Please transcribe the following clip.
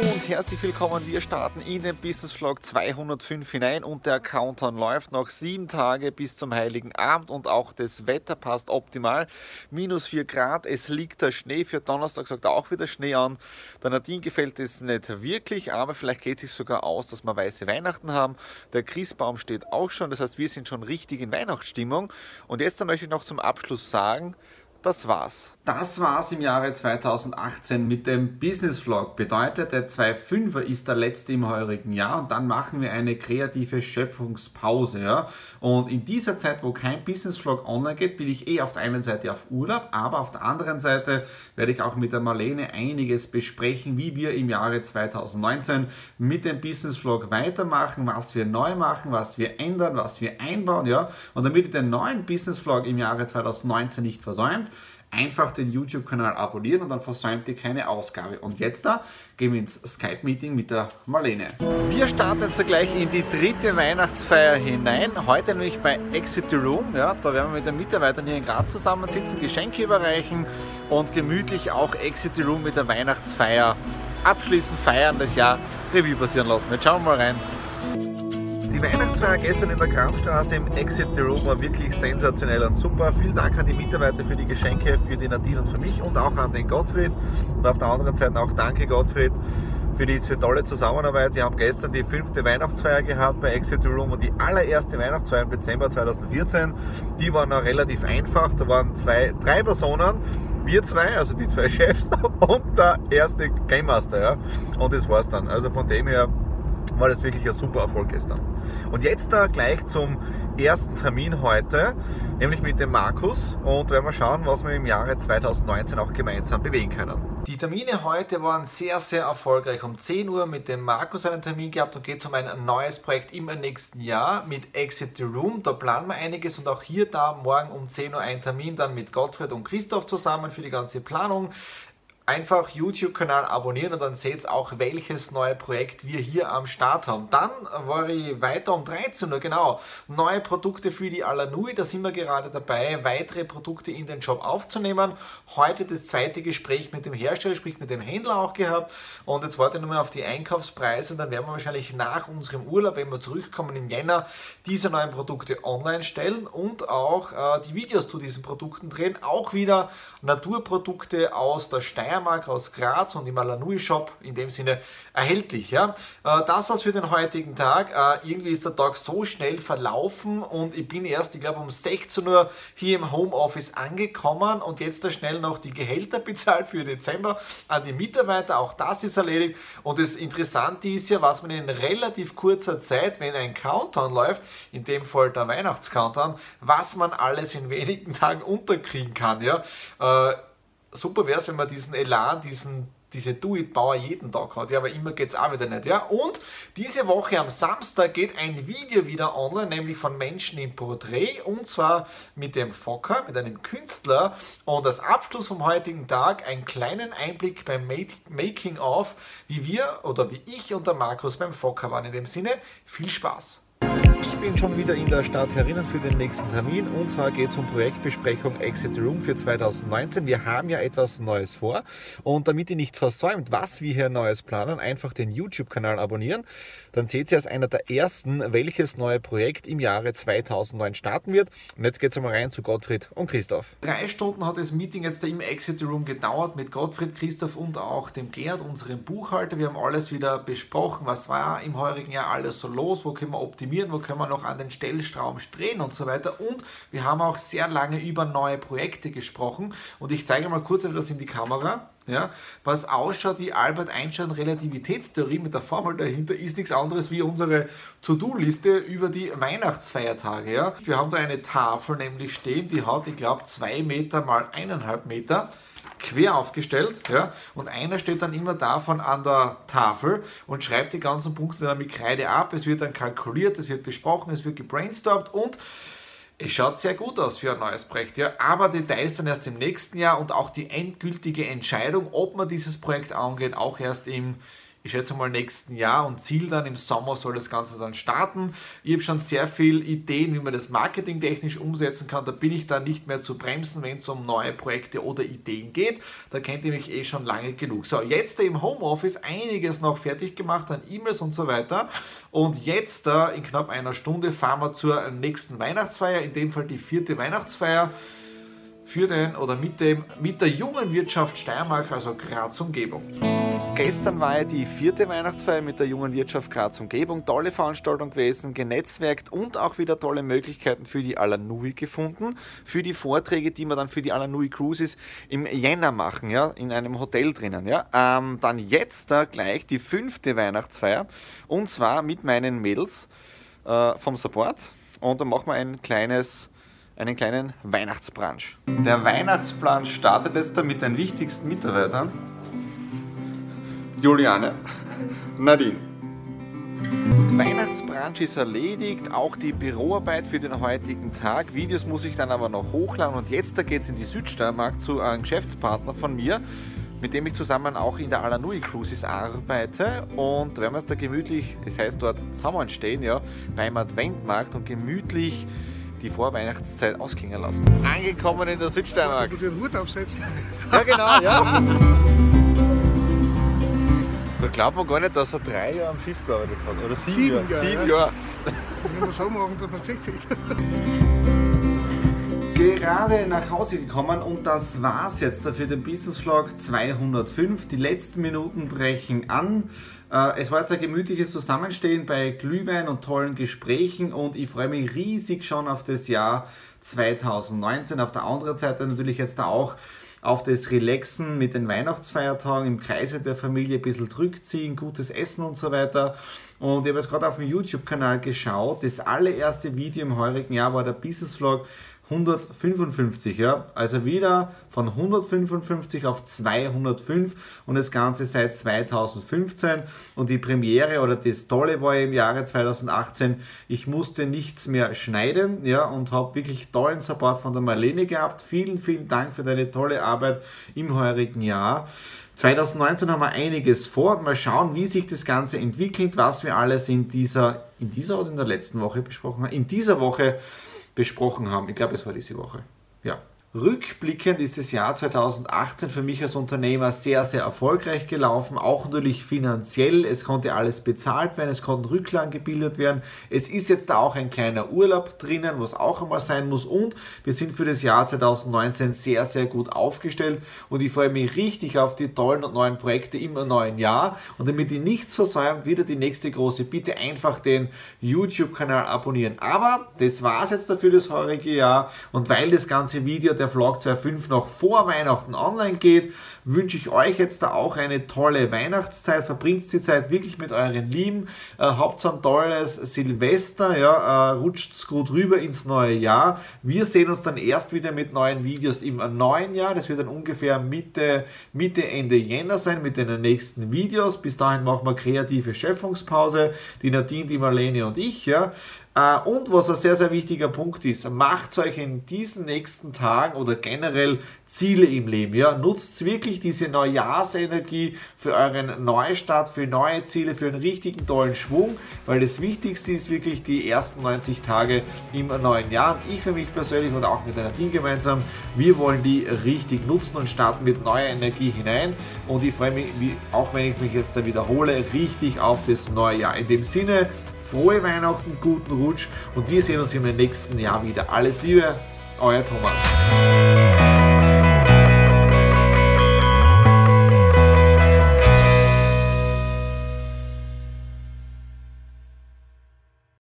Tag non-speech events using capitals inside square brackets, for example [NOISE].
Und herzlich willkommen. Wir starten in den Business Vlog 205 hinein und der Countdown läuft noch sieben Tage bis zum Heiligen Abend und auch das Wetter passt optimal. Minus 4 Grad, es liegt der Schnee. Für Donnerstag sagt auch wieder Schnee an. Der Nadine gefällt es nicht wirklich, aber vielleicht geht es sich sogar aus, dass wir weiße Weihnachten haben. Der Christbaum steht auch schon, das heißt, wir sind schon richtig in Weihnachtsstimmung. Und jetzt möchte ich noch zum Abschluss sagen, das war's. Das war's im Jahre 2018 mit dem Business Vlog. Bedeutet, der 2.5er ist der letzte im heurigen Jahr und dann machen wir eine kreative Schöpfungspause. Ja? Und in dieser Zeit, wo kein Business Vlog online geht, bin ich eh auf der einen Seite auf Urlaub, aber auf der anderen Seite werde ich auch mit der Marlene einiges besprechen, wie wir im Jahre 2019 mit dem Business Vlog weitermachen, was wir neu machen, was wir ändern, was wir einbauen. Ja? Und damit ihr den neuen Business Vlog im Jahre 2019 nicht versäumt, einfach den YouTube-Kanal abonnieren und dann versäumt ihr keine Ausgabe. Und jetzt da gehen wir ins Skype-Meeting mit der Marlene. Wir starten jetzt gleich in die dritte Weihnachtsfeier hinein. Heute nämlich bei Exit the Room. Ja, da werden wir mit den Mitarbeitern hier in Graz zusammensitzen, Geschenke überreichen und gemütlich auch Exit the Room mit der Weihnachtsfeier abschließen, feiern, das Jahr Revue passieren lassen. Jetzt schauen wir mal rein. Die Weihnachtsfeier gestern in der Kramstraße im Exit the Room war wirklich sensationell und super. Vielen Dank an die Mitarbeiter für die Geschenke, für die Nadine und für mich und auch an den Gottfried. Und auf der anderen Seite auch danke Gottfried für diese tolle Zusammenarbeit. Wir haben gestern die fünfte Weihnachtsfeier gehabt bei Exit the Room und die allererste Weihnachtsfeier im Dezember 2014. Die war noch relativ einfach. Da waren zwei, drei Personen wir zwei, also die zwei [LAUGHS] Chefs und der erste Game Master. Ja. Und das war's dann. Also von dem her war das wirklich ein super Erfolg gestern. Und jetzt da gleich zum ersten Termin heute, nämlich mit dem Markus. Und werden wir schauen, was wir im Jahre 2019 auch gemeinsam bewegen können. Die Termine heute waren sehr, sehr erfolgreich. Um 10 Uhr mit dem Markus einen Termin gehabt und geht es um ein neues Projekt im nächsten Jahr mit Exit the Room. Da planen wir einiges und auch hier da morgen um 10 Uhr ein Termin dann mit Gottfried und Christoph zusammen für die ganze Planung einfach YouTube-Kanal abonnieren und dann seht ihr auch, welches neue Projekt wir hier am Start haben. Dann war ich weiter um 13 Uhr, genau, neue Produkte für die Alanui, da sind wir gerade dabei, weitere Produkte in den Job aufzunehmen. Heute das zweite Gespräch mit dem Hersteller, sprich mit dem Händler auch gehabt und jetzt warte ich nochmal auf die Einkaufspreise und dann werden wir wahrscheinlich nach unserem Urlaub, wenn wir zurückkommen im Jänner, diese neuen Produkte online stellen und auch äh, die Videos zu diesen Produkten drehen. Auch wieder Naturprodukte aus der Steiermark Steiermark, aus Graz und im Alanui Shop in dem Sinne erhältlich. Ja. Äh, das war's für den heutigen Tag. Äh, irgendwie ist der Tag so schnell verlaufen und ich bin erst, ich glaube, um 16 Uhr hier im Homeoffice angekommen und jetzt da schnell noch die Gehälter [LAUGHS] bezahlt für Dezember an die Mitarbeiter. Auch das ist erledigt. Und das Interessante ist ja, was man in relativ kurzer Zeit, wenn ein Countdown läuft, in dem Fall der Weihnachtscountdown, was man alles in wenigen [LAUGHS] Tagen unterkriegen kann. Ja. Äh, super wäre es, wenn man diesen Elan, diesen diese Do-It-Bauer jeden Tag hat. Ja, aber immer geht es auch wieder nicht. Ja? Und diese Woche am Samstag geht ein Video wieder online, nämlich von Menschen im Porträt und zwar mit dem Fokker, mit einem Künstler. Und als Abschluss vom heutigen Tag einen kleinen Einblick beim Making-of, wie wir oder wie ich und der Markus beim Fokker waren. In dem Sinne, viel Spaß! Ich bin schon wieder in der Stadt Herinnen für den nächsten Termin und zwar geht es um Projektbesprechung Exit Room für 2019. Wir haben ja etwas Neues vor und damit ihr nicht versäumt, was wir hier Neues planen, einfach den YouTube-Kanal abonnieren. Dann seht ihr als einer der ersten, welches neue Projekt im Jahre 2009 starten wird. Und jetzt geht es einmal rein zu Gottfried und Christoph. Drei Stunden hat das Meeting jetzt im Exit Room gedauert mit Gottfried, Christoph und auch dem Gerd, unserem Buchhalter. Wir haben alles wieder besprochen, was war im heurigen Jahr alles so los, wo können wir optimieren optimieren, wo können wir noch an den Stellschrauben drehen und so weiter. Und wir haben auch sehr lange über neue Projekte gesprochen und ich zeige mal kurz etwas in die Kamera. Ja, was ausschaut wie Albert Einstein Relativitätstheorie mit der Formel dahinter, ist nichts anderes wie unsere To-Do-Liste über die Weihnachtsfeiertage. Ja. Wir haben da eine Tafel nämlich stehen, die hat, ich glaube, zwei Meter mal eineinhalb Meter quer aufgestellt, ja, und einer steht dann immer davon an der Tafel und schreibt die ganzen Punkte dann mit Kreide ab. Es wird dann kalkuliert, es wird besprochen, es wird gebrainstormt und es schaut sehr gut aus für ein neues Projekt, ja, aber Details dann erst im nächsten Jahr und auch die endgültige Entscheidung, ob man dieses Projekt angeht, auch erst im ich schätze mal nächsten Jahr und Ziel dann im Sommer soll das Ganze dann starten. Ich habe schon sehr viele Ideen, wie man das marketingtechnisch umsetzen kann. Da bin ich dann nicht mehr zu bremsen, wenn es um neue Projekte oder Ideen geht. Da kennt ihr mich eh schon lange genug. So, jetzt im Homeoffice einiges noch fertig gemacht an E-Mails und so weiter. Und jetzt da in knapp einer Stunde fahren wir zur nächsten Weihnachtsfeier, in dem Fall die vierte Weihnachtsfeier für den oder mit dem mit der jungen Wirtschaft Steiermark, also Graz Umgebung. Gestern war ja die vierte Weihnachtsfeier mit der jungen Wirtschaft Graz Umgebung. Tolle Veranstaltung gewesen, genetzwerkt und auch wieder tolle Möglichkeiten für die Alanui gefunden. Für die Vorträge, die wir dann für die Alanui Cruises im Jänner machen, ja, in einem Hotel drinnen. Ja. Ähm, dann jetzt da gleich die fünfte Weihnachtsfeier und zwar mit meinen Mädels äh, vom Support. Und da machen wir ein kleines einen kleinen Weihnachtsbrunch. Der Weihnachtsplan startet jetzt da mit den wichtigsten Mitarbeitern. Juliane, [LAUGHS] Nadine. Weihnachtsbrunch ist erledigt, auch die Büroarbeit für den heutigen Tag. Videos muss ich dann aber noch hochladen und jetzt da geht es in die Südsteiermark zu einem Geschäftspartner von mir, mit dem ich zusammen auch in der Alanui Cruises arbeite und werden wir es da gemütlich, das heißt dort zusammenstehen, ja, beim Adventmarkt und gemütlich die Vorweihnachtszeit ausklingen lassen. Angekommen in der Südsteiermark. Du den Hut aufsetzen. Ja, genau, ja. Da glaubt man gar nicht, dass er drei Jahre am Schiff gearbeitet hat. Oder sieben, Sieben Jahre. Jahre, Sieben ja. Jahre. Wenn wir so machen, dass man 60. Gerade nach Hause gekommen und das war's jetzt für den Business Vlog 205. Die letzten Minuten brechen an. Äh, Es war jetzt ein gemütliches Zusammenstehen bei Glühwein und tollen Gesprächen und ich freue mich riesig schon auf das Jahr 2019. Auf der anderen Seite natürlich jetzt da auch auf das Relaxen mit den Weihnachtsfeiertagen im Kreise der Familie ein bisschen zurückziehen, gutes Essen und so weiter. Und ich habe jetzt gerade auf dem YouTube-Kanal geschaut. Das allererste Video im heurigen Jahr war der Business Vlog 155, ja. Also wieder von 155 auf 205 und das Ganze seit 2015. Und die Premiere oder das Tolle war im Jahre 2018, ich musste nichts mehr schneiden, ja, und habe wirklich tollen Support von der Marlene gehabt. Vielen, vielen Dank für deine tolle Arbeit im heurigen Jahr. 2019 haben wir einiges vor. Mal schauen, wie sich das Ganze entwickelt, was wir alles in dieser, in dieser oder in der letzten Woche besprochen haben. In dieser Woche besprochen haben. Ich glaube, es war diese Woche. Ja. Rückblickend ist das Jahr 2018 für mich als Unternehmer sehr, sehr erfolgreich gelaufen, auch natürlich finanziell. Es konnte alles bezahlt werden, es konnten Rücklagen gebildet werden. Es ist jetzt da auch ein kleiner Urlaub drinnen, was auch einmal sein muss. Und wir sind für das Jahr 2019 sehr, sehr gut aufgestellt und ich freue mich richtig auf die tollen und neuen Projekte im neuen Jahr. Und damit ihr nichts versäumt, wieder die nächste große Bitte, einfach den YouTube-Kanal abonnieren. Aber das war es jetzt dafür das heurige Jahr und weil das ganze Video der Vlog 2.5 noch vor Weihnachten online geht, wünsche ich euch jetzt da auch eine tolle Weihnachtszeit. Verbringt die Zeit wirklich mit euren Lieben. Äh, habt ein tolles Silvester, ja, äh, rutscht gut rüber ins neue Jahr. Wir sehen uns dann erst wieder mit neuen Videos im neuen Jahr. Das wird dann ungefähr Mitte, Mitte, Ende Jänner sein mit den nächsten Videos. Bis dahin machen wir kreative Schöpfungspause. Die Nadine, die Marlene und ich, ja. Äh, Und was ein sehr, sehr wichtiger Punkt ist, macht euch in diesen nächsten Tagen oder generell Ziele im Leben. Ja? Nutzt wirklich diese Neujahrsenergie für euren Neustart, für neue Ziele, für einen richtigen tollen Schwung, weil das Wichtigste ist wirklich die ersten 90 Tage im neuen Jahr. Und ich für mich persönlich und auch mit einer Team gemeinsam, wir wollen die richtig nutzen und starten mit neuer Energie hinein. Und ich freue mich, auch wenn ich mich jetzt da wiederhole, richtig auf das neue Jahr. In dem Sinne, frohe Weihnachten, guten Rutsch und wir sehen uns im nächsten Jahr wieder. Alles Liebe, euer Thomas.